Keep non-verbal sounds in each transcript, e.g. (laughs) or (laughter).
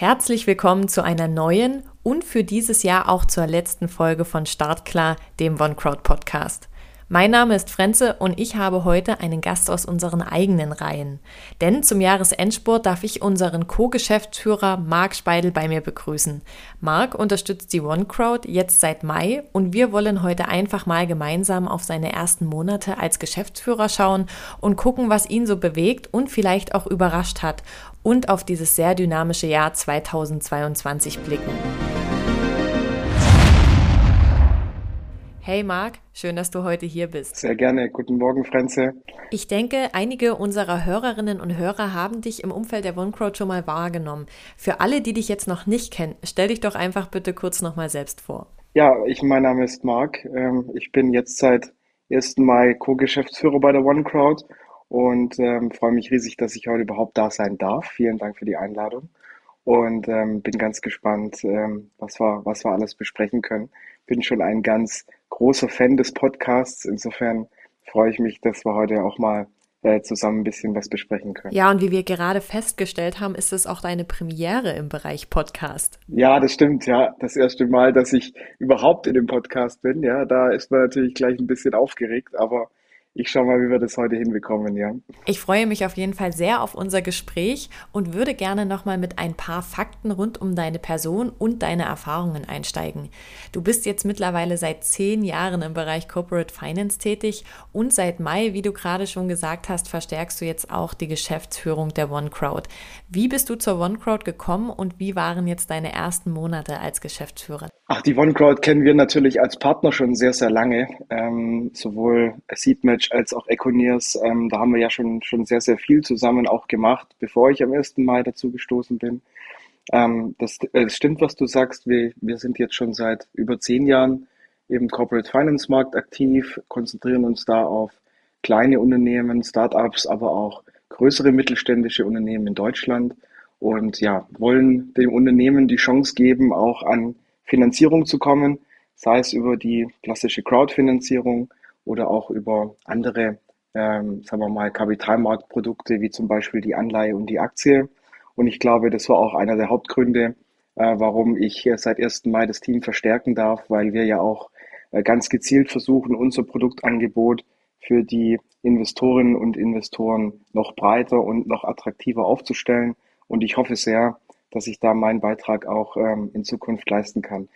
Herzlich willkommen zu einer neuen und für dieses Jahr auch zur letzten Folge von Startklar, dem OneCrowd Podcast. Mein Name ist Frenze und ich habe heute einen Gast aus unseren eigenen Reihen. Denn zum Jahresendsport darf ich unseren Co-Geschäftsführer Marc Speidel bei mir begrüßen. Marc unterstützt die OneCrowd jetzt seit Mai und wir wollen heute einfach mal gemeinsam auf seine ersten Monate als Geschäftsführer schauen und gucken, was ihn so bewegt und vielleicht auch überrascht hat und auf dieses sehr dynamische Jahr 2022 blicken. Hey Marc, schön, dass du heute hier bist. Sehr gerne. Guten Morgen, Franze. Ich denke, einige unserer Hörerinnen und Hörer haben dich im Umfeld der OneCrowd schon mal wahrgenommen. Für alle, die dich jetzt noch nicht kennen, stell dich doch einfach bitte kurz nochmal selbst vor. Ja, ich, mein Name ist Marc. Ähm, ich bin jetzt seit 1. Mai Co-Geschäftsführer bei der OneCrowd und ähm, freue mich riesig, dass ich heute überhaupt da sein darf. Vielen Dank für die Einladung und ähm, bin ganz gespannt, ähm, was, wir, was wir alles besprechen können. Bin schon ein ganz großer Fan des Podcasts. Insofern freue ich mich, dass wir heute auch mal äh, zusammen ein bisschen was besprechen können. Ja, und wie wir gerade festgestellt haben, ist es auch deine Premiere im Bereich Podcast. Ja, das stimmt, ja. Das erste Mal, dass ich überhaupt in dem Podcast bin, ja, da ist man natürlich gleich ein bisschen aufgeregt, aber ich schaue mal, wie wir das heute hinbekommen, ja. Ich freue mich auf jeden Fall sehr auf unser Gespräch und würde gerne nochmal mit ein paar Fakten rund um deine Person und deine Erfahrungen einsteigen. Du bist jetzt mittlerweile seit zehn Jahren im Bereich Corporate Finance tätig und seit Mai, wie du gerade schon gesagt hast, verstärkst du jetzt auch die Geschäftsführung der OneCrowd. Wie bist du zur OneCrowd gekommen und wie waren jetzt deine ersten Monate als Geschäftsführer? Ach, die OneCrowd kennen wir natürlich als Partner schon sehr, sehr lange. Ähm, sowohl Seedmatch als auch Econiers. Ähm, da haben wir ja schon, schon sehr, sehr viel zusammen auch gemacht, bevor ich am 1. Mai dazu gestoßen bin. Ähm, das, äh, stimmt, was du sagst. Wir, wir sind jetzt schon seit über zehn Jahren im Corporate Finance Markt aktiv, konzentrieren uns da auf kleine Unternehmen, Startups, aber auch größere mittelständische Unternehmen in Deutschland und ja, wollen dem Unternehmen die Chance geben, auch an Finanzierung zu kommen, sei es über die klassische Crowdfinanzierung oder auch über andere, ähm, sagen wir mal, Kapitalmarktprodukte wie zum Beispiel die Anleihe und die Aktie. Und ich glaube, das war auch einer der Hauptgründe, äh, warum ich seit 1. Mai das Team verstärken darf, weil wir ja auch äh, ganz gezielt versuchen, unser Produktangebot für die Investorinnen und Investoren noch breiter und noch attraktiver aufzustellen. Und ich hoffe sehr, dass ich da meinen Beitrag auch ähm, in Zukunft leisten kann.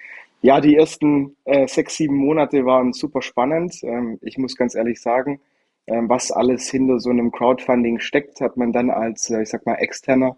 Ja, die ersten äh, sechs, sieben Monate waren super spannend. Ähm, ich muss ganz ehrlich sagen, ähm, was alles hinter so einem Crowdfunding steckt, hat man dann als, äh, ich sag mal, externer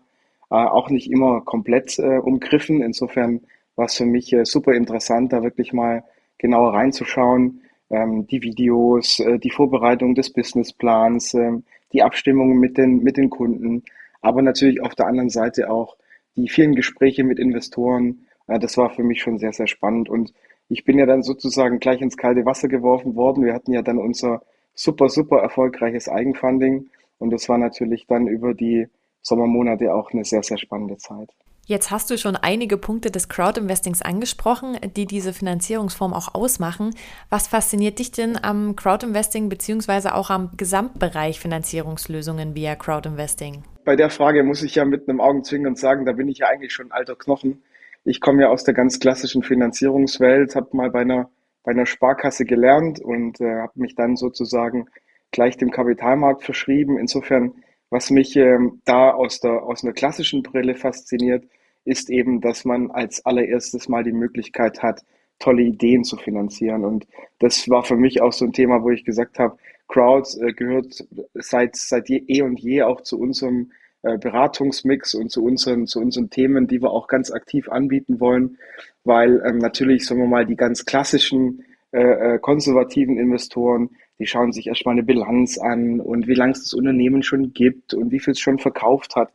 äh, auch nicht immer komplett äh, umgriffen. Insofern war es für mich äh, super interessant, da wirklich mal genauer reinzuschauen. Ähm, die Videos, äh, die Vorbereitung des Businessplans, äh, die Abstimmungen mit den, mit den Kunden, aber natürlich auf der anderen Seite auch die vielen Gespräche mit Investoren, äh, das war für mich schon sehr, sehr spannend. Und ich bin ja dann sozusagen gleich ins kalte Wasser geworfen worden. Wir hatten ja dann unser super, super erfolgreiches Eigenfunding. Und das war natürlich dann über die Sommermonate auch eine sehr, sehr spannende Zeit. Jetzt hast du schon einige Punkte des Crowdinvestings angesprochen, die diese Finanzierungsform auch ausmachen. Was fasziniert dich denn am Crowdinvesting beziehungsweise auch am Gesamtbereich Finanzierungslösungen via Crowdinvesting? Bei der Frage muss ich ja mit einem Augenzwinkern sagen, da bin ich ja eigentlich schon alter Knochen. Ich komme ja aus der ganz klassischen Finanzierungswelt, habe mal bei einer, bei einer Sparkasse gelernt und äh, habe mich dann sozusagen gleich dem Kapitalmarkt verschrieben. Insofern, was mich ähm, da aus, der, aus einer klassischen Brille fasziniert, ist eben, dass man als allererstes mal die Möglichkeit hat, tolle Ideen zu finanzieren. Und das war für mich auch so ein Thema, wo ich gesagt habe, Crowds äh, gehört seit, seit je, eh und je auch zu unserem äh, Beratungsmix und zu unseren, zu unseren Themen, die wir auch ganz aktiv anbieten wollen, weil ähm, natürlich, sagen wir mal, die ganz klassischen äh, äh konservativen Investoren, die schauen sich erstmal eine Bilanz an und wie lange es das Unternehmen schon gibt und wie viel es schon verkauft hat.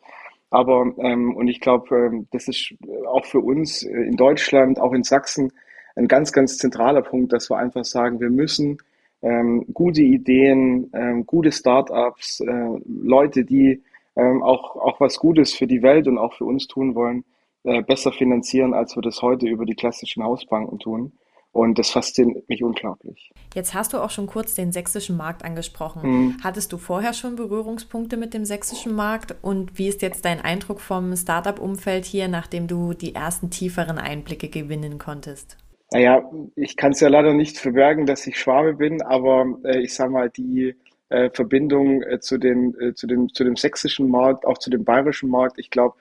Aber, ähm, und ich glaube, ähm, das ist auch für uns äh, in Deutschland, auch in Sachsen, ein ganz, ganz zentraler Punkt, dass wir einfach sagen, wir müssen ähm, gute Ideen, ähm, gute Startups, äh, Leute, die ähm, auch, auch was Gutes für die Welt und auch für uns tun wollen, äh, besser finanzieren, als wir das heute über die klassischen Hausbanken tun. Und das fasziniert mich unglaublich. Jetzt hast du auch schon kurz den sächsischen Markt angesprochen. Mhm. Hattest du vorher schon Berührungspunkte mit dem sächsischen Markt? Und wie ist jetzt dein Eindruck vom Startup-Umfeld hier, nachdem du die ersten tieferen Einblicke gewinnen konntest? Naja, ich kann es ja leider nicht verbergen, dass ich Schwabe bin, aber äh, ich sage mal, die äh, Verbindung äh, zu, den, äh, zu, dem, zu dem sächsischen Markt, auch zu dem bayerischen Markt, ich glaube,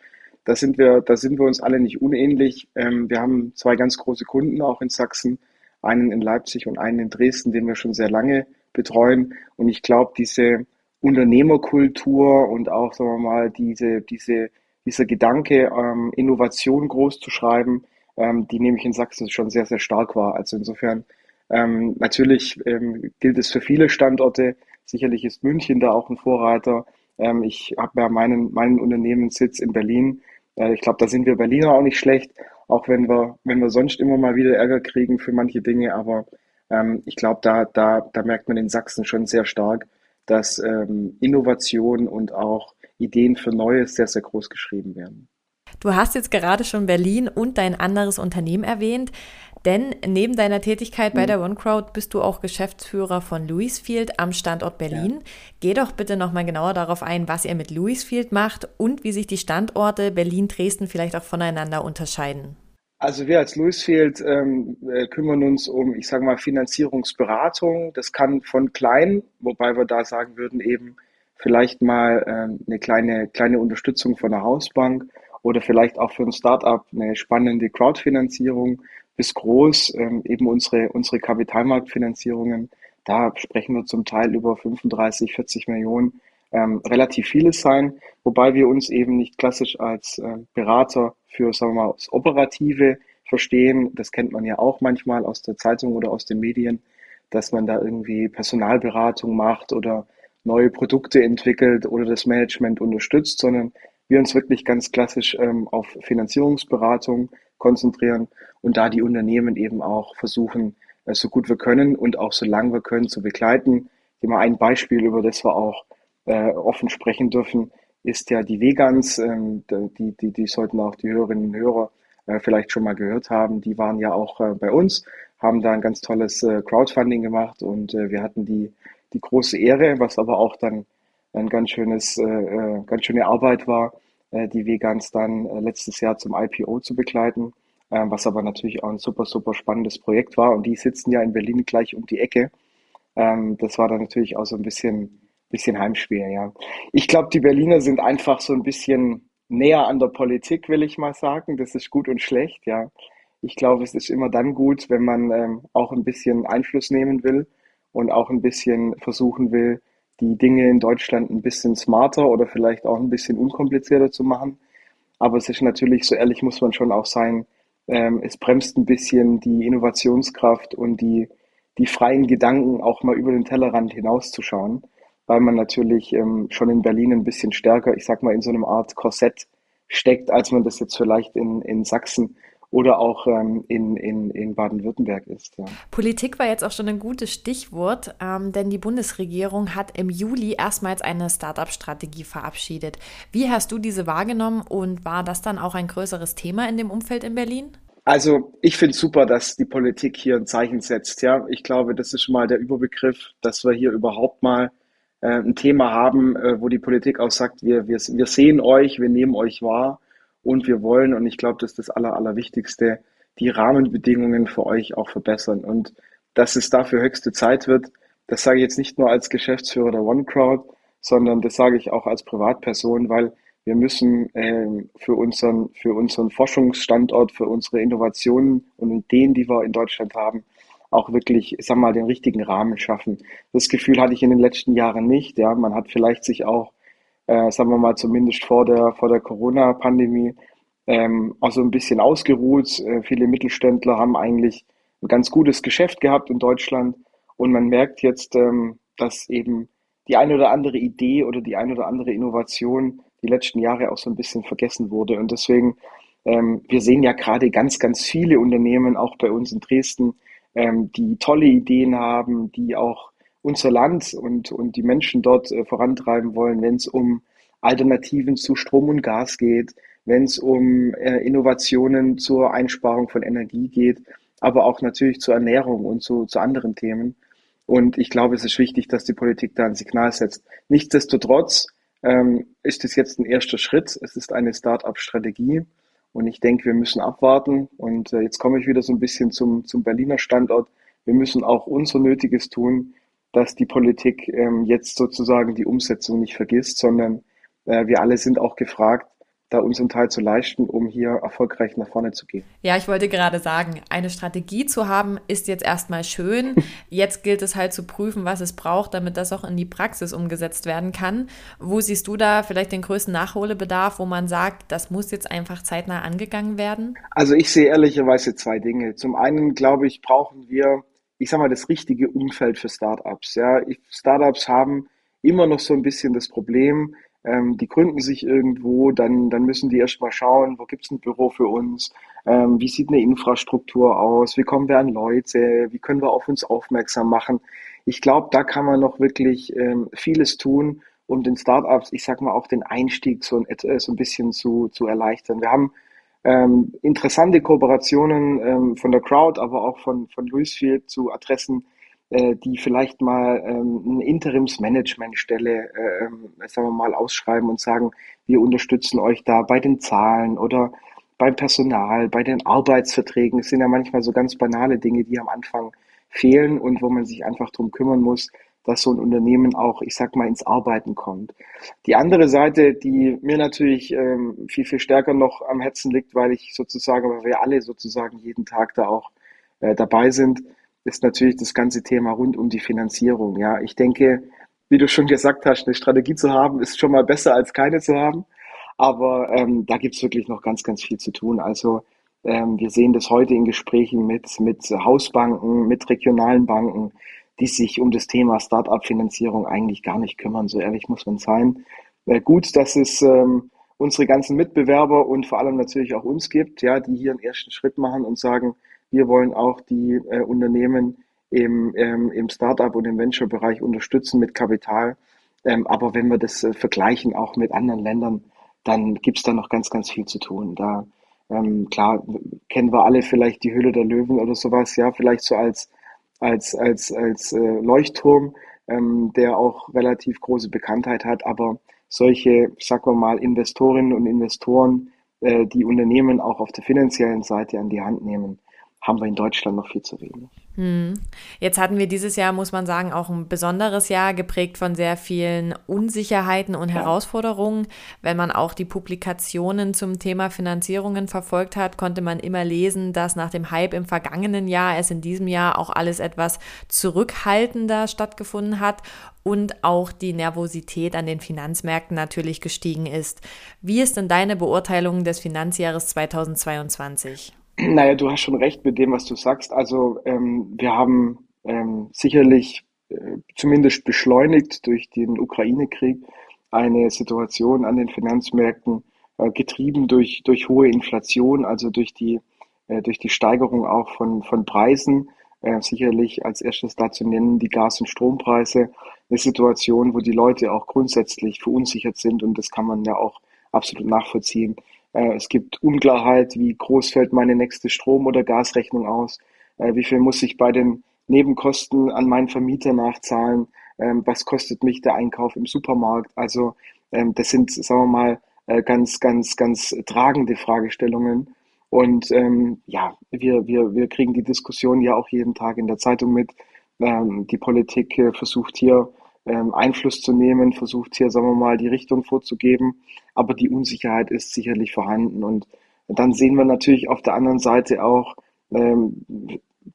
da sind wir, da sind wir uns alle nicht unähnlich. Ähm, wir haben zwei ganz große Kunden auch in Sachsen, einen in Leipzig und einen in Dresden, den wir schon sehr lange betreuen. Und ich glaube, diese Unternehmerkultur und auch, sagen wir mal, diese, diese, dieser Gedanke, ähm, Innovation groß zu schreiben, ähm, die nehme ich in Sachsen schon sehr, sehr stark wahr. Also insofern, natürlich gilt es für viele Standorte. Sicherlich ist München da auch ein Vorreiter. Ich habe ja meinen, meinen Unternehmenssitz in Berlin. Ich glaube, da sind wir Berliner auch nicht schlecht, auch wenn wir, wenn wir sonst immer mal wieder Ärger kriegen für manche Dinge. Aber ähm, ich glaube, da, da, da merkt man in Sachsen schon sehr stark, dass ähm, Innovation und auch Ideen für Neues sehr, sehr groß geschrieben werden. Du hast jetzt gerade schon Berlin und dein anderes Unternehmen erwähnt, denn neben deiner Tätigkeit bei mhm. der OneCrowd bist du auch Geschäftsführer von Louisfield am Standort Berlin. Ja. Geh doch bitte nochmal genauer darauf ein, was ihr mit Louisfield macht und wie sich die Standorte Berlin, Dresden vielleicht auch voneinander unterscheiden. Also wir als Louisfield ähm, äh, kümmern uns um, ich sage mal, Finanzierungsberatung. Das kann von klein, wobei wir da sagen würden, eben vielleicht mal ähm, eine kleine, kleine Unterstützung von der Hausbank oder vielleicht auch für ein Startup eine spannende Crowdfinanzierung bis groß, ähm, eben unsere, unsere Kapitalmarktfinanzierungen. Da sprechen wir zum Teil über 35, 40 Millionen, ähm, relativ vieles sein, wobei wir uns eben nicht klassisch als äh, Berater für, sagen wir mal, das Operative verstehen. Das kennt man ja auch manchmal aus der Zeitung oder aus den Medien, dass man da irgendwie Personalberatung macht oder neue Produkte entwickelt oder das Management unterstützt, sondern wir uns wirklich ganz klassisch ähm, auf Finanzierungsberatung konzentrieren und da die Unternehmen eben auch versuchen, äh, so gut wir können und auch so lange wir können zu begleiten. Ich mal ein Beispiel, über das wir auch äh, offen sprechen dürfen, ist ja die Vegans. Ähm, die, die, die sollten auch die Hörerinnen und Hörer äh, vielleicht schon mal gehört haben. Die waren ja auch äh, bei uns, haben da ein ganz tolles äh, Crowdfunding gemacht und äh, wir hatten die, die große Ehre, was aber auch dann ein ganz schönes, äh, äh, ganz schöne Arbeit war, äh, die Vegans dann äh, letztes Jahr zum IPO zu begleiten, äh, was aber natürlich auch ein super, super spannendes Projekt war. Und die sitzen ja in Berlin gleich um die Ecke. Ähm, das war dann natürlich auch so ein bisschen, bisschen Heimspiel, ja. Ich glaube, die Berliner sind einfach so ein bisschen näher an der Politik, will ich mal sagen. Das ist gut und schlecht, ja. Ich glaube, es ist immer dann gut, wenn man ähm, auch ein bisschen Einfluss nehmen will und auch ein bisschen versuchen will, die Dinge in Deutschland ein bisschen smarter oder vielleicht auch ein bisschen unkomplizierter zu machen. Aber es ist natürlich, so ehrlich muss man schon auch sein, ähm, es bremst ein bisschen die Innovationskraft und die, die freien Gedanken, auch mal über den Tellerrand hinauszuschauen, weil man natürlich ähm, schon in Berlin ein bisschen stärker, ich sag mal, in so einem Art Korsett steckt, als man das jetzt vielleicht in, in Sachsen oder auch ähm, in, in, in Baden-Württemberg ist. Ja. Politik war jetzt auch schon ein gutes Stichwort, ähm, denn die Bundesregierung hat im Juli erstmals eine Startup-Strategie verabschiedet. Wie hast du diese wahrgenommen und war das dann auch ein größeres Thema in dem Umfeld in Berlin? Also ich finde super, dass die Politik hier ein Zeichen setzt. Ja, ich glaube, das ist schon mal der Überbegriff, dass wir hier überhaupt mal äh, ein Thema haben, äh, wo die Politik auch sagt, wir, wir, wir sehen euch, wir nehmen euch wahr und wir wollen, und ich glaube, das ist das Aller, Allerwichtigste, die Rahmenbedingungen für euch auch verbessern. Und dass es dafür höchste Zeit wird, das sage ich jetzt nicht nur als Geschäftsführer der OneCrowd, sondern das sage ich auch als Privatperson, weil wir müssen äh, für, unseren, für unseren Forschungsstandort, für unsere Innovationen und Ideen, die wir in Deutschland haben, auch wirklich, ich sag mal, den richtigen Rahmen schaffen. Das Gefühl hatte ich in den letzten Jahren nicht. Ja, man hat vielleicht sich auch äh, sagen wir mal zumindest vor der, vor der Corona-Pandemie, ähm, auch so ein bisschen ausgeruht. Äh, viele Mittelständler haben eigentlich ein ganz gutes Geschäft gehabt in Deutschland und man merkt jetzt, ähm, dass eben die eine oder andere Idee oder die eine oder andere Innovation die letzten Jahre auch so ein bisschen vergessen wurde. Und deswegen, ähm, wir sehen ja gerade ganz, ganz viele Unternehmen, auch bei uns in Dresden, ähm, die tolle Ideen haben, die auch unser Land und, und die Menschen dort äh, vorantreiben wollen, wenn es um Alternativen zu Strom und Gas geht, wenn es um äh, Innovationen zur Einsparung von Energie geht. aber auch natürlich zur Ernährung und zu, zu anderen Themen. Und ich glaube, es ist wichtig, dass die Politik da ein Signal setzt. Nichtsdestotrotz ähm, ist es jetzt ein erster Schritt. Es ist eine Start-up-Strategie. Und ich denke, wir müssen abwarten. Und äh, jetzt komme ich wieder so ein bisschen zum, zum Berliner Standort. Wir müssen auch unser Nötiges tun, dass die Politik ähm, jetzt sozusagen die Umsetzung nicht vergisst, sondern äh, wir alle sind auch gefragt, da unseren Teil zu leisten, um hier erfolgreich nach vorne zu gehen. Ja, ich wollte gerade sagen, eine Strategie zu haben, ist jetzt erstmal schön. (laughs) Jetzt gilt es halt zu prüfen, was es braucht, damit das auch in die Praxis umgesetzt werden kann. Wo siehst du da vielleicht den größten Nachholbedarf, wo man sagt, das muss jetzt einfach zeitnah angegangen werden? Also ich sehe ehrlicherweise zwei Dinge. Zum einen glaube ich, brauchen wir, ich sage mal, das richtige Umfeld für Startups. Ja, Startups haben immer noch so ein bisschen das Problem, ähm, die gründen sich irgendwo, dann, dann müssen die erstmal schauen, wo gibt es ein Büro für uns, ähm, wie sieht eine Infrastruktur aus, wie kommen wir an Leute, wie können wir auf uns aufmerksam machen. Ich glaube, da kann man noch wirklich ähm, vieles tun, um den Startups, ich sag mal, auch den Einstieg so, äh, so ein bisschen zu, zu erleichtern. Wir haben ähm, interessante Kooperationen ähm, von der Crowd, aber auch von, von Louisfield zu Adressen, äh, die vielleicht mal ähm, eine Interimsmanagementstelle, äh, sagen wir mal, ausschreiben und sagen, wir unterstützen euch da bei den Zahlen oder beim Personal, bei den Arbeitsverträgen. Es sind ja manchmal so ganz banale Dinge, die am Anfang fehlen und wo man sich einfach drum kümmern muss, dass so ein Unternehmen auch, ich sag mal, ins Arbeiten kommt. Die andere Seite, die mir natürlich ähm, viel, viel stärker noch am Herzen liegt, weil ich sozusagen, weil wir alle sozusagen jeden Tag da auch äh, dabei sind, ist natürlich das ganze Thema rund um die Finanzierung. Ja, ich denke, wie du schon gesagt hast, eine Strategie zu haben, ist schon mal besser als keine zu haben. Aber ähm, da gibt es wirklich noch ganz, ganz viel zu tun. Also ähm, wir sehen das heute in Gesprächen mit, mit Hausbanken, mit regionalen Banken, die sich um das Thema Start-up-Finanzierung eigentlich gar nicht kümmern. So ehrlich muss man sein. Äh, gut, dass es ähm, unsere ganzen Mitbewerber und vor allem natürlich auch uns gibt, ja, die hier einen ersten Schritt machen und sagen, wir wollen auch die äh, Unternehmen im, ähm, im Startup und im Venture-Bereich unterstützen mit Kapital. Ähm, aber wenn wir das äh, vergleichen auch mit anderen Ländern, dann gibt es da noch ganz, ganz viel zu tun. Da ähm, klar kennen wir alle vielleicht die Höhle der Löwen oder sowas, ja, vielleicht so als als als als äh, Leuchtturm, ähm, der auch relativ große Bekanntheit hat. Aber solche, sagen wir mal, Investorinnen und Investoren, äh, die Unternehmen auch auf der finanziellen Seite an die Hand nehmen, haben wir in Deutschland noch viel zu wenig. Hm. Jetzt hatten wir dieses Jahr, muss man sagen, auch ein besonderes Jahr, geprägt von sehr vielen Unsicherheiten und ja. Herausforderungen. Wenn man auch die Publikationen zum Thema Finanzierungen verfolgt hat, konnte man immer lesen, dass nach dem Hype im vergangenen Jahr es in diesem Jahr auch alles etwas zurückhaltender stattgefunden hat und auch die Nervosität an den Finanzmärkten natürlich gestiegen ist. Wie ist denn deine Beurteilung des Finanzjahres 2022? Naja, du hast schon recht mit dem, was du sagst. Also ähm, wir haben ähm, sicherlich äh, zumindest beschleunigt durch den Ukraine-Krieg eine Situation an den Finanzmärkten, äh, getrieben durch, durch hohe Inflation, also durch die, äh, durch die Steigerung auch von, von Preisen. Äh, sicherlich als erstes dazu nennen die Gas- und Strompreise. Eine Situation, wo die Leute auch grundsätzlich verunsichert sind und das kann man ja auch absolut nachvollziehen. Äh, es gibt Unklarheit, wie groß fällt meine nächste Strom- oder Gasrechnung aus, äh, wie viel muss ich bei den Nebenkosten an meinen Vermieter nachzahlen, ähm, was kostet mich der Einkauf im Supermarkt. Also ähm, das sind, sagen wir mal, äh, ganz, ganz, ganz tragende Fragestellungen. Und ähm, ja, wir, wir, wir kriegen die Diskussion ja auch jeden Tag in der Zeitung mit. Ähm, die Politik versucht hier ähm, Einfluss zu nehmen, versucht hier, sagen wir mal, die Richtung vorzugeben. Aber die Unsicherheit ist sicherlich vorhanden. Und dann sehen wir natürlich auf der anderen Seite auch ähm,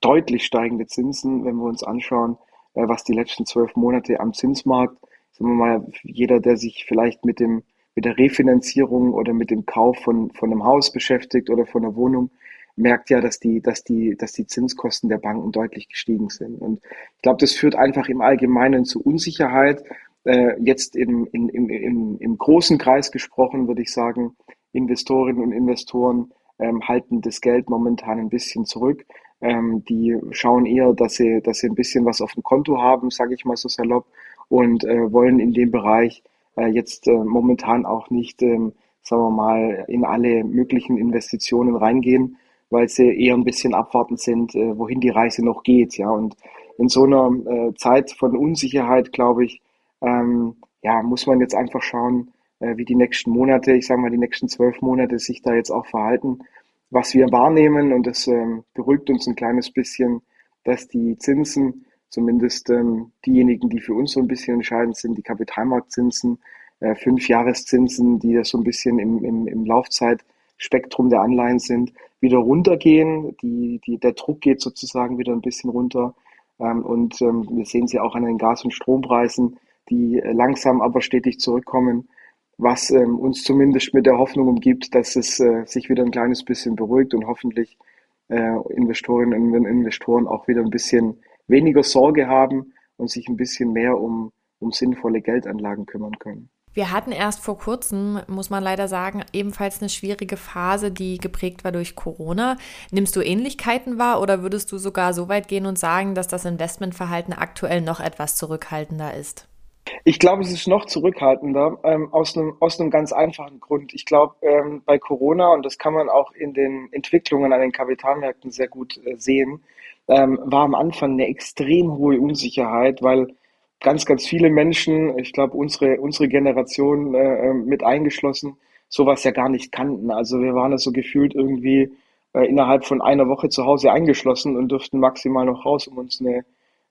deutlich steigende Zinsen, wenn wir uns anschauen, äh, was die letzten zwölf Monate am Zinsmarkt, sagen wir mal, jeder, der sich vielleicht mit dem mit der Refinanzierung oder mit dem Kauf von, von einem Haus beschäftigt oder von einer Wohnung, merkt ja, dass die, dass die, dass die Zinskosten der Banken deutlich gestiegen sind. Und ich glaube, das führt einfach im Allgemeinen zu Unsicherheit. Äh, jetzt im, im, im, im großen Kreis gesprochen, würde ich sagen, Investorinnen und Investoren ähm, halten das Geld momentan ein bisschen zurück. Ähm, die schauen eher, dass sie, dass sie ein bisschen was auf dem Konto haben, sage ich mal so salopp, und äh, wollen in dem Bereich äh, jetzt äh, momentan auch nicht, ähm, sagen wir mal, in alle möglichen Investitionen reingehen, weil sie eher ein bisschen abwartend sind, äh, wohin die Reise noch geht. Ja, und in so einer äh, Zeit von Unsicherheit, glaube ich, ähm, ja, muss man jetzt einfach schauen, äh, wie die nächsten Monate, ich sage mal die nächsten zwölf Monate sich da jetzt auch verhalten, was wir wahrnehmen. Und das ähm, beruhigt uns ein kleines bisschen, dass die Zinsen, zumindest ähm, diejenigen, die für uns so ein bisschen entscheidend sind, die Kapitalmarktzinsen, äh, Fünfjahreszinsen, die das so ein bisschen im, im, im Laufzeitspektrum der Anleihen sind, wieder runtergehen. Die, die, der Druck geht sozusagen wieder ein bisschen runter. Ähm, und ähm, wir sehen sie auch an den Gas- und Strompreisen, die äh, langsam aber stetig zurückkommen, was ähm, uns zumindest mit der Hoffnung umgibt, dass es äh, sich wieder ein kleines bisschen beruhigt und hoffentlich äh, Investorinnen und Investoren auch wieder ein bisschen weniger Sorge haben und sich ein bisschen mehr um, um sinnvolle Geldanlagen kümmern können. Wir hatten erst vor kurzem, muss man leider sagen, ebenfalls eine schwierige Phase, die geprägt war durch Corona. Nimmst du Ähnlichkeiten wahr oder würdest du sogar so weit gehen und sagen, dass das Investmentverhalten aktuell noch etwas zurückhaltender ist? Ich glaube, es ist noch zurückhaltender, ähm, aus, einem, aus einem ganz einfachen Grund. Ich glaube, ähm, bei Corona, und das kann man auch in den Entwicklungen an den Kapitalmärkten sehr gut äh, sehen, ähm, war am Anfang eine extrem hohe Unsicherheit, weil ganz, ganz viele Menschen, ich glaube, unsere, unsere Generation äh, ähm, mit eingeschlossen, sowas ja gar nicht kannten. Also wir waren ja so gefühlt irgendwie äh, innerhalb von einer Woche zu Hause eingeschlossen und durften maximal noch raus, um uns eine,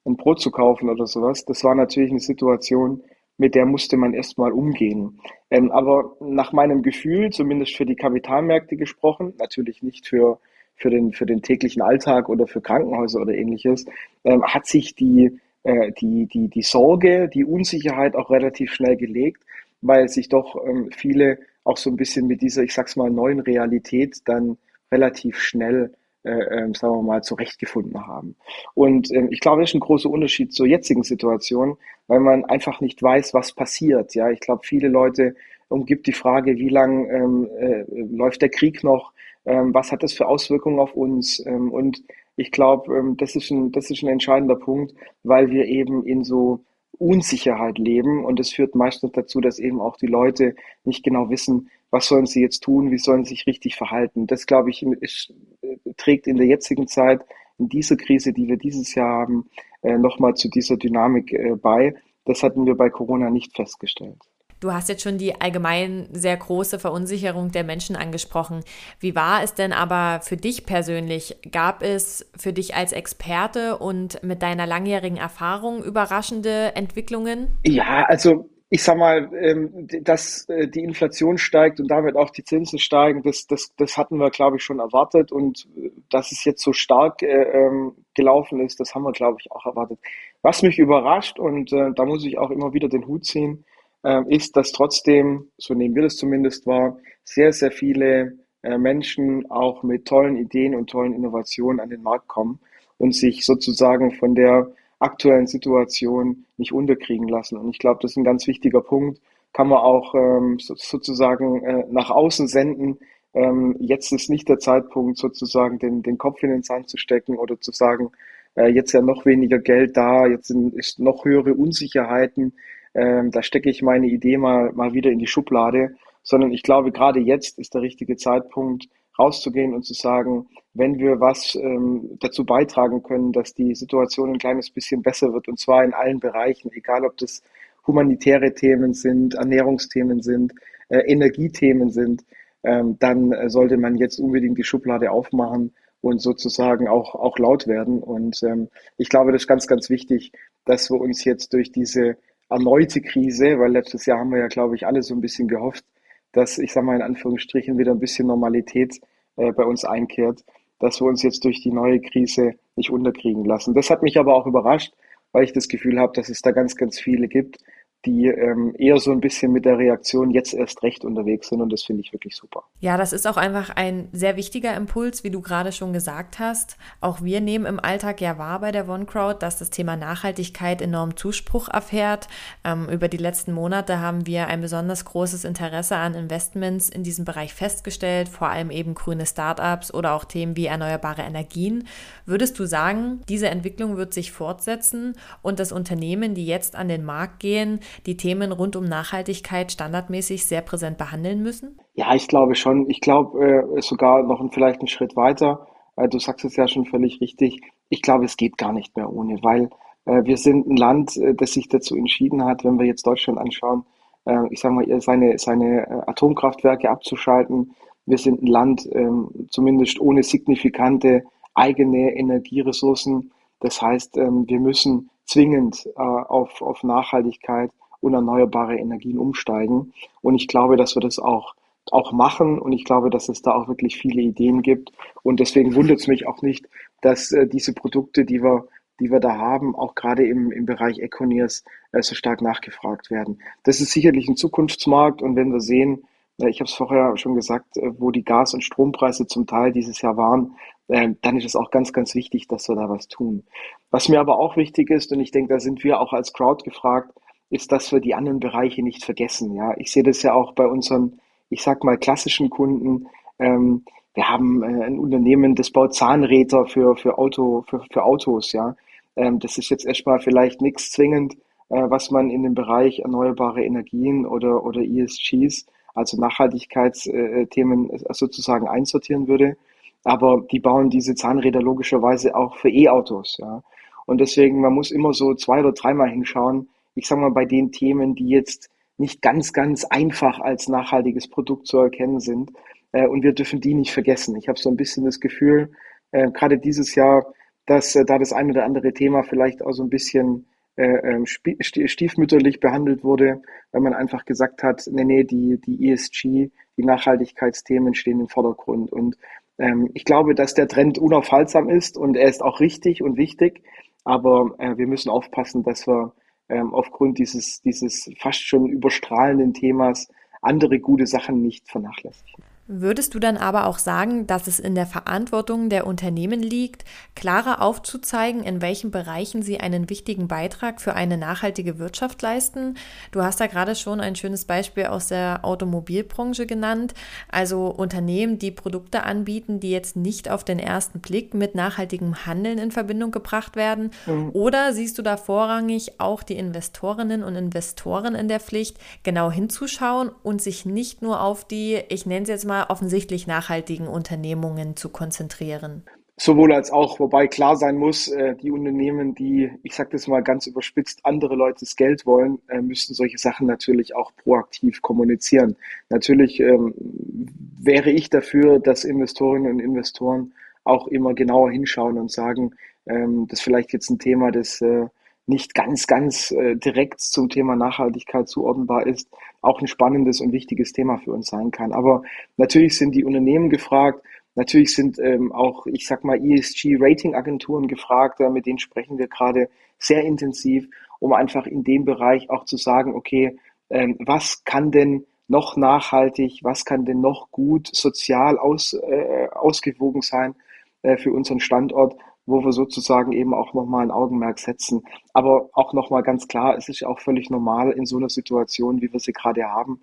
ein Brot zu kaufen oder sowas. Das war natürlich eine Situation, mit der musste man erstmal umgehen. Ähm, aber nach meinem Gefühl, zumindest für die Kapitalmärkte gesprochen, natürlich nicht für, für, den, für den täglichen Alltag oder für Krankenhäuser oder ähnliches, ähm, hat sich die äh, die, die, die Sorge, die Unsicherheit auch relativ schnell gelegt, weil sich doch ähm, viele auch so ein bisschen mit dieser, ich sag's mal, neuen Realität dann relativ schnell äh, äh, sagen wir mal, zurechtgefunden haben. Und äh, ich glaube, das ist ein großer Unterschied zur jetzigen Situation, weil man einfach nicht weiß, was passiert. Ja, ich glaube, viele Leute umgibt die Frage, wie lang ähm, äh, läuft der Krieg noch, ähm, was hat das für Auswirkungen auf uns ähm, und ich glaube, ähm, das ist ein, das ist ein entscheidender Punkt, weil wir eben in so Unsicherheit leben und es führt meistens dazu, dass eben auch die Leute nicht genau wissen, was sollen sie jetzt tun, wie sollen sie sich richtig verhalten. Das, glaube ich, ist, äh, trägt in der jetzigen Zeit, in dieser Krise, die wir dieses Jahr haben, äh, nochmal zu dieser Dynamik äh, bei. Das hatten wir bei Corona nicht festgestellt. Du hast jetzt schon die allgemein sehr große Verunsicherung der Menschen angesprochen. Wie war es denn aber für dich persönlich? Gab es für dich als Experte und mit deiner langjährigen Erfahrung überraschende Entwicklungen? Ja, also ich sag mal, ähm, dass äh, die Inflation steigt und damit auch die Zinsen steigen, das, das, das hatten wir, glaube ich, schon erwartet. Und äh, dass es jetzt so stark äh, ähm, gelaufen ist, das haben wir, glaube ich, auch erwartet. Was mich überrascht, und da muss ich auch immer wieder den Hut ziehen, ist, dass trotzdem, so nehmen wir das zumindest wahr, sehr, sehr viele äh, Menschen auch mit tollen Ideen und tollen Innovationen an den Markt kommen und sich sozusagen von der aktuellen Situation nicht unterkriegen lassen. Und ich glaube, das ist ein ganz wichtiger Punkt. Kann man auch ähm, sozusagen äh, nach außen senden. Ähm, jetzt ist nicht der Zeitpunkt, sozusagen den, den Kopf in den Sand zu stecken oder zu sagen, äh, jetzt ja noch weniger Geld da, jetzt sind ist noch höhere Unsicherheiten ähm, da stecke ich meine Idee mal, mal wieder in die Schublade, sondern ich glaube, gerade jetzt ist der richtige Zeitpunkt, rauszugehen und zu sagen, wenn wir was ähm, dazu beitragen können, dass die Situation ein kleines bisschen besser wird, und zwar in allen Bereichen, egal ob das humanitäre Themen sind, Ernährungsthemen sind, äh, Energiethemen sind, ähm, dann äh, sollte man jetzt unbedingt die Schublade aufmachen und sozusagen auch, auch laut werden. Und ähm, ich glaube, das ist ganz, ganz wichtig, dass wir uns jetzt durch diese erneute Krise, weil letztes Jahr haben wir ja, glaube ich, alle so ein bisschen gehofft, dass, ich sage mal in Anführungsstrichen, wieder ein bisschen Normalität äh, bei uns einkehrt, dass wir uns jetzt durch die neue Krise nicht unterkriegen lassen. Das hat mich aber auch überrascht, weil ich das Gefühl habe, dass es da ganz, ganz viele gibt, die ähm, eher so ein bisschen mit der Reaktion jetzt erst recht unterwegs sind und das finde ich wirklich super. Ja, das ist auch einfach ein sehr wichtiger Impuls, wie du gerade schon gesagt hast. Auch wir nehmen im Alltag ja wahr bei der OneCrowd, dass das Thema Nachhaltigkeit enorm Zuspruch erfährt. Ähm, über die letzten Monate haben wir ein besonders großes Interesse an Investments in diesem Bereich festgestellt, vor allem eben grüne Startups oder auch Themen wie erneuerbare Energien. Würdest du sagen, diese Entwicklung wird sich fortsetzen und das Unternehmen, die jetzt an den Markt gehen, die Themen rund um Nachhaltigkeit standardmäßig sehr präsent behandeln müssen? Ja, ich glaube schon. Ich glaube äh, sogar noch vielleicht einen Schritt weiter. Äh, du sagst es ja schon völlig richtig. Ich glaube, es geht gar nicht mehr ohne, weil äh, wir sind ein Land, äh, das sich dazu entschieden hat, wenn wir jetzt Deutschland anschauen, äh, ich sage mal, seine, seine äh, Atomkraftwerke abzuschalten. Wir sind ein Land, ähm, zumindest ohne signifikante eigene Energieressourcen. Das heißt, ähm, wir müssen zwingend auf, auf Nachhaltigkeit und erneuerbare Energien umsteigen. Und ich glaube, dass wir das auch, auch machen. Und ich glaube, dass es da auch wirklich viele Ideen gibt. Und deswegen wundert es mich auch nicht, dass äh, diese Produkte, die wir, die wir da haben, auch gerade im, im Bereich Econiers äh, so stark nachgefragt werden. Das ist sicherlich ein Zukunftsmarkt. Und wenn wir sehen, äh, ich habe es vorher schon gesagt, äh, wo die Gas- und Strompreise zum Teil dieses Jahr waren, äh, dann ist es auch ganz, ganz wichtig, dass wir da was tun. Was mir aber auch wichtig ist, und ich denke, da sind wir auch als Crowd gefragt, ist, dass wir die anderen Bereiche nicht vergessen. Ja, ich sehe das ja auch bei unseren, ich sag mal, klassischen Kunden. Ähm, wir haben äh, ein Unternehmen, das baut Zahnräder für, für, Auto, für, für Autos. Ja, ähm, das ist jetzt erstmal vielleicht nichts zwingend, äh, was man in dem Bereich erneuerbare Energien oder, oder ESGs, also Nachhaltigkeitsthemen äh, sozusagen einsortieren würde. Aber die bauen diese Zahnräder logischerweise auch für E-Autos. Ja. Und deswegen, man muss immer so zwei oder dreimal hinschauen, ich sage mal, bei den Themen, die jetzt nicht ganz, ganz einfach als nachhaltiges Produkt zu erkennen sind. Äh, und wir dürfen die nicht vergessen. Ich habe so ein bisschen das Gefühl, äh, gerade dieses Jahr, dass äh, da das ein oder andere Thema vielleicht auch so ein bisschen äh, ähm, stiefmütterlich behandelt wurde, weil man einfach gesagt hat, nee, nee, die, die ESG, die Nachhaltigkeitsthemen stehen im Vordergrund. Und ähm, ich glaube, dass der Trend unaufhaltsam ist und er ist auch richtig und wichtig, aber äh, wir müssen aufpassen, dass wir ähm, aufgrund dieses, dieses fast schon überstrahlenden Themas andere gute Sachen nicht vernachlässigen. Würdest du dann aber auch sagen, dass es in der Verantwortung der Unternehmen liegt, klarer aufzuzeigen, in welchen Bereichen sie einen wichtigen Beitrag für eine nachhaltige Wirtschaft leisten? Du hast da gerade schon ein schönes Beispiel aus der Automobilbranche genannt, also Unternehmen, die Produkte anbieten, die jetzt nicht auf den ersten Blick mit nachhaltigem Handeln in Verbindung gebracht werden. Mhm. Oder siehst du da vorrangig auch die Investorinnen und Investoren in der Pflicht, genau hinzuschauen und sich nicht nur auf die, ich nenne es jetzt mal, mal offensichtlich nachhaltigen Unternehmungen zu konzentrieren? Sowohl als auch, wobei klar sein muss, äh, die Unternehmen, die, ich sage das mal ganz überspitzt, andere Leutes Geld wollen, äh, müssten solche Sachen natürlich auch proaktiv kommunizieren. Natürlich ähm, wäre ich dafür, dass Investorinnen und Investoren auch immer genauer hinschauen und sagen, ähm, das ist vielleicht jetzt ein Thema, das äh, nicht ganz, ganz äh, direkt zum Thema Nachhaltigkeit zuordnenbar ist, auch ein spannendes und wichtiges Thema für uns sein kann. Aber natürlich sind die Unternehmen gefragt, natürlich sind ähm, auch, ich sag mal, ESG-Rating-Agenturen gefragt, äh, mit denen sprechen wir gerade sehr intensiv, um einfach in dem Bereich auch zu sagen, okay, ähm, was kann denn noch nachhaltig, was kann denn noch gut sozial aus, äh, ausgewogen sein äh, für unseren Standort wo wir sozusagen eben auch nochmal ein Augenmerk setzen. Aber auch nochmal ganz klar, es ist auch völlig normal in so einer Situation, wie wir sie gerade haben,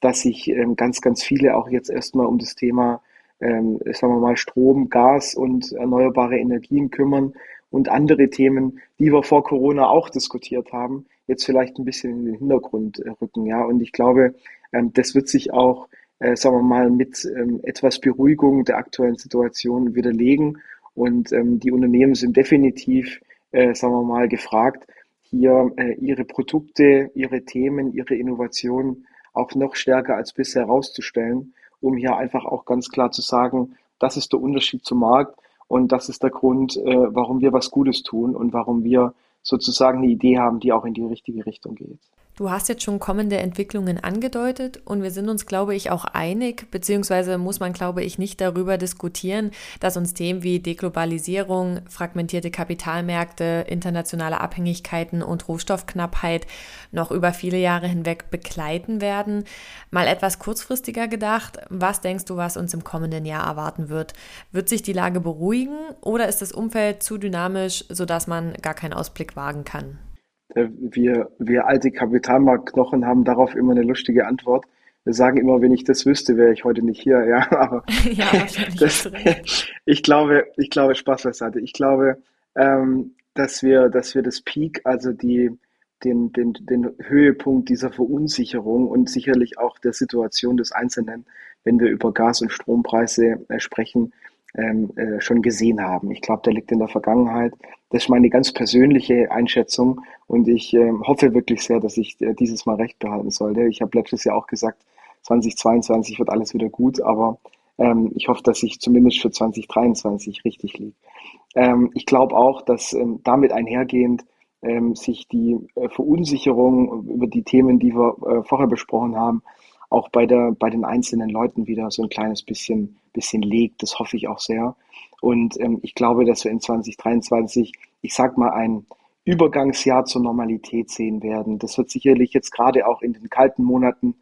dass sich ähm, ganz, ganz viele auch jetzt erstmal um das Thema, ähm, sagen wir mal, Strom, Gas und erneuerbare Energien kümmern und andere Themen, die wir vor Corona auch diskutiert haben, jetzt vielleicht ein bisschen in den Hintergrund äh, rücken. Ja, und ich glaube, ähm, das wird sich auch, äh, sagen wir mal, mit ähm, etwas Beruhigung der aktuellen Situation widerlegen und ähm, die Unternehmen sind definitiv, äh, sagen wir mal, gefragt, hier äh, ihre Produkte, ihre Themen, ihre Innovationen auch noch stärker als bisher herauszustellen, um hier einfach auch ganz klar zu sagen, das ist der Unterschied zum Markt und das ist der Grund, äh, warum wir was Gutes tun und warum wir sozusagen eine Idee haben, die auch in die richtige Richtung geht. Du hast jetzt schon kommende Entwicklungen angedeutet und wir sind uns, glaube ich, auch einig, beziehungsweise muss man, glaube ich, nicht darüber diskutieren, dass uns Themen wie Deglobalisierung, fragmentierte Kapitalmärkte, internationale Abhängigkeiten und Rohstoffknappheit noch über viele Jahre hinweg begleiten werden. Mal etwas kurzfristiger gedacht, was denkst du, was uns im kommenden Jahr erwarten wird? Wird sich die Lage beruhigen oder ist das Umfeld zu dynamisch, sodass man gar keinen Ausblick wagen kann? Äh, wir, wir alte Kapitalmarktknochen haben darauf immer eine lustige Antwort. Wir sagen immer, wenn ich das wüsste, wäre ich heute nicht hier. (laughs) Ja, aber (laughs) ja, das, (laughs) ich glaube, ich glaube, Spaß beiseite. Ich glaube, ähm, dass wir, dass wir das Peak, also die, den, den, den Höhepunkt dieser Verunsicherung und sicherlich auch der Situation des Einzelnen, wenn wir über Gas- und Strompreise äh, sprechen, ähm, äh, schon gesehen haben. Ich glaube, der liegt in der Vergangenheit. Das ist meine ganz persönliche Einschätzung und ich äh, hoffe wirklich sehr, dass ich äh, dieses Mal recht behalten sollte. Ich habe letztes Jahr auch gesagt, 2022 wird alles wieder gut, aber ähm, ich hoffe, dass ich zumindest für 2023 richtig liege. Ähm, ich glaube auch, dass ähm, damit einhergehend ähm, sich die äh, Verunsicherung über die Themen, die wir äh, vorher besprochen haben, auch bei, der, bei den einzelnen Leuten wieder so ein kleines bisschen, bisschen legt. Das hoffe ich auch sehr. Und ähm, ich glaube, dass wir in 2023, ich sag mal, ein Übergangsjahr zur Normalität sehen werden. Das wird sicherlich jetzt gerade auch in den kalten Monaten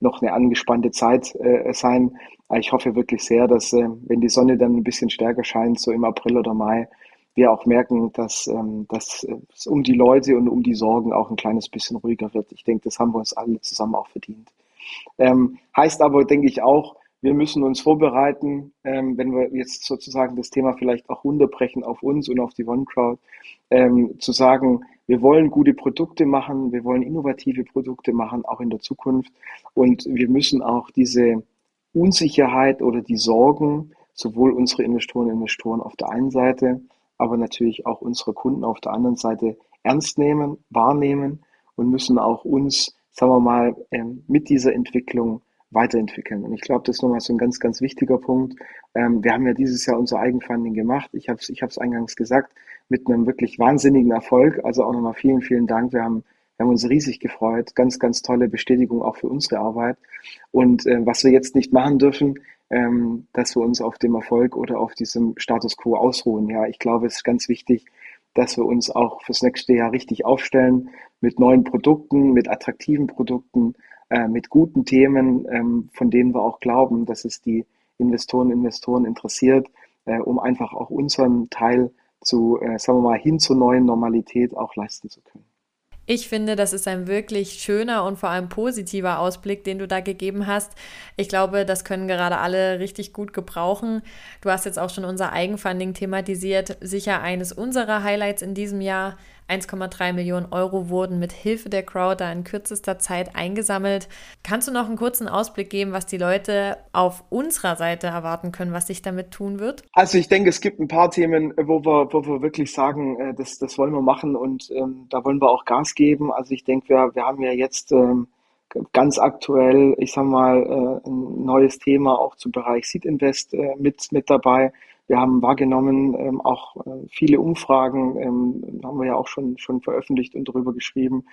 noch eine angespannte Zeit äh, sein. Aber ich hoffe wirklich sehr, dass, äh, wenn die Sonne dann ein bisschen stärker scheint, so im April oder Mai, wir auch merken, dass, ähm, dass es um die Leute und um die Sorgen auch ein kleines bisschen ruhiger wird. Ich denke, das haben wir uns alle zusammen auch verdient. Ähm, heißt aber, denke ich auch, wir müssen uns vorbereiten, ähm, wenn wir jetzt sozusagen das Thema vielleicht auch runterbrechen auf uns und auf die OneCrowd, ähm, zu sagen, wir wollen gute Produkte machen, wir wollen innovative Produkte machen, auch in der Zukunft. Und wir müssen auch diese Unsicherheit oder die Sorgen, sowohl unsere Investoren und Investoren auf der einen Seite, aber natürlich auch unsere Kunden auf der anderen Seite ernst nehmen, wahrnehmen und müssen auch uns sagen wir mal, ähm, mit dieser Entwicklung weiterentwickeln. Und ich glaube, das ist nochmal so ein ganz, ganz wichtiger Punkt. Ähm, wir haben ja dieses Jahr unser Eigenfunding gemacht. Ich habe es ich hab's eingangs gesagt, mit einem wirklich wahnsinnigen Erfolg. Also auch nochmal vielen, vielen Dank. Wir haben, wir haben uns riesig gefreut. Ganz, ganz tolle Bestätigung auch für unsere Arbeit. Und äh, was wir jetzt nicht machen dürfen, ähm, dass wir uns auf dem Erfolg oder auf diesem Status quo ausruhen. Ja, ich glaube, es ist ganz wichtig, dass wir uns auch fürs nächste Jahr richtig aufstellen mit neuen Produkten, mit attraktiven Produkten, äh, mit guten Themen, ähm, von denen wir auch glauben, dass es die Investoren, Investoren interessiert, äh, um einfach auch unseren Teil zu, äh, sagen wir mal, hin zur neuen Normalität auch leisten zu können. Ich finde, das ist ein wirklich schöner und vor allem positiver Ausblick, den du da gegeben hast. Ich glaube, das können gerade alle richtig gut gebrauchen. Du hast jetzt auch schon unser Eigenfunding thematisiert. Sicher eines unserer Highlights in diesem Jahr. 1,3 Millionen Euro wurden mit Hilfe der Crowd da in kürzester Zeit eingesammelt. Kannst du noch einen kurzen Ausblick geben, was die Leute auf unserer Seite erwarten können, was sich damit tun wird? Also ich denke, es gibt ein paar Themen, wo wir, wo wir wirklich sagen, äh, das, das wollen wir machen und ähm, da wollen wir auch Gas geben. Also ich denke, wir, wir haben ja jetzt ähm, ganz aktuell, ich sag mal, äh, ein neues Thema auch zum Bereich Seed Invest äh, mit, mit dabei. Wir haben wahrgenommen, ähm, auch äh, viele Umfragen, ähm, haben wir ja auch schon, schon veröffentlicht und darüber geschrieben,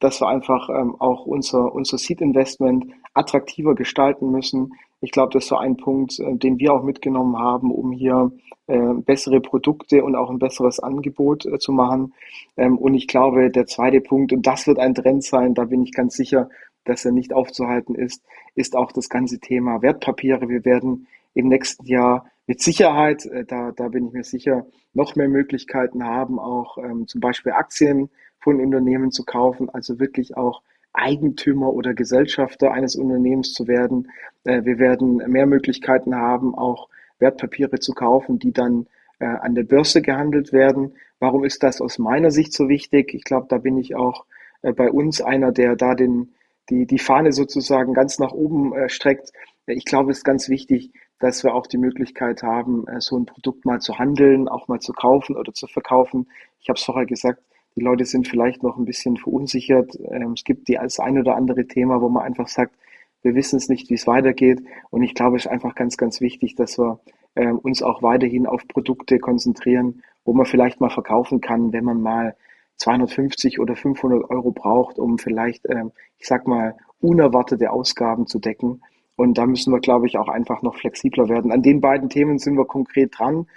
dass wir einfach ähm, auch unser, unser Seed Investment attraktiver gestalten müssen. Ich glaube, das ist so ein Punkt, äh, den wir auch mitgenommen haben, um hier äh, bessere Produkte und auch ein besseres Angebot äh, zu machen. Ähm, und ich glaube, der zweite Punkt, und das wird ein Trend sein, da bin ich ganz sicher, dass er nicht aufzuhalten ist, ist auch das ganze Thema Wertpapiere. Wir werden im nächsten Jahr mit Sicherheit, äh, da, da bin ich mir sicher, noch mehr Möglichkeiten haben, auch ähm, zum Beispiel Aktien von Unternehmen zu kaufen, also wirklich auch Eigentümer oder Gesellschafter eines Unternehmens zu werden. Äh, wir werden mehr Möglichkeiten haben, auch Wertpapiere zu kaufen, die dann äh, an der Börse gehandelt werden. Warum ist das aus meiner Sicht so wichtig? Ich glaube, da bin ich auch äh, bei uns einer, der da den, die, die Fahne sozusagen ganz nach oben äh, streckt. Ich glaube, es ist ganz wichtig, dass wir auch die Möglichkeit haben, äh, so ein Produkt mal zu handeln, auch mal zu kaufen oder zu verkaufen. Ich habe es vorher gesagt, die Leute sind vielleicht noch ein bisschen verunsichert. Ähm, es gibt die das ein oder andere Thema, wo man einfach sagt, wir wissen es nicht, wie es weitergeht. Und ich glaube, es ist einfach ganz, ganz wichtig, dass wir ähm, uns auch weiterhin auf Produkte konzentrieren, wo man vielleicht mal verkaufen kann, wenn man mal 250 oder 500 Euro braucht, um vielleicht, ähm, ich sag mal, unerwartete Ausgaben zu decken. Und da müssen wir, glaube ich, auch einfach noch flexibler werden. An den beiden Themen sind wir konkret dran.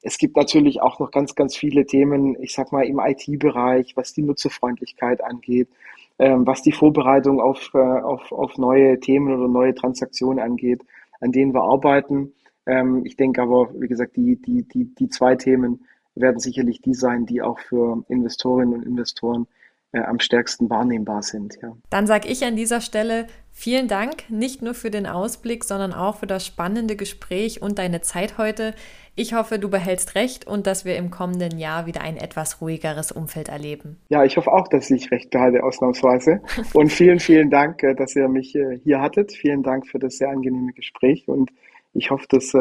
Es gibt natürlich auch noch ganz, ganz viele Themen, ich sag mal, im IT-Bereich, was die Nutzerfreundlichkeit angeht, ähm, was die Vorbereitung auf, äh, auf, auf neue Themen oder neue Transaktionen angeht, an denen wir arbeiten. Ähm, ich denke aber, wie gesagt, die, die, die, die zwei Themen werden sicherlich die sein, die auch für Investorinnen und Investoren äh, am stärksten wahrnehmbar sind. Ja. Dann sage ich an dieser Stelle vielen Dank, nicht nur für den Ausblick, sondern auch für das spannende Gespräch und deine Zeit heute. Ich hoffe, du behältst recht und dass wir im kommenden Jahr wieder ein etwas ruhigeres Umfeld erleben. Ja, ich hoffe auch, dass ich recht behalte, ausnahmsweise. Und vielen, vielen Dank, äh, dass ihr mich äh, hier hattet. Vielen Dank für das sehr angenehme Gespräch und ich hoffe, das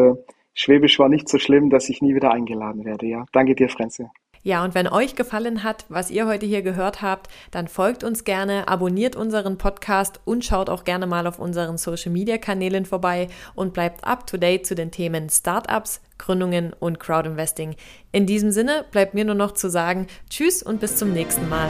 Schwäbisch war nicht so schlimm, dass ich nie wieder eingeladen werde. Ja, danke dir, Frenze. Ja, und wenn euch gefallen hat, was ihr heute hier gehört habt, dann folgt uns gerne, abonniert unseren Podcast und schaut auch gerne mal auf unseren Social Media Kanälen vorbei und bleibt up to date zu den Themen Startups, Gründungen und Crowdinvesting. In diesem Sinne bleibt mir nur noch zu sagen, tschüss und bis zum nächsten Mal.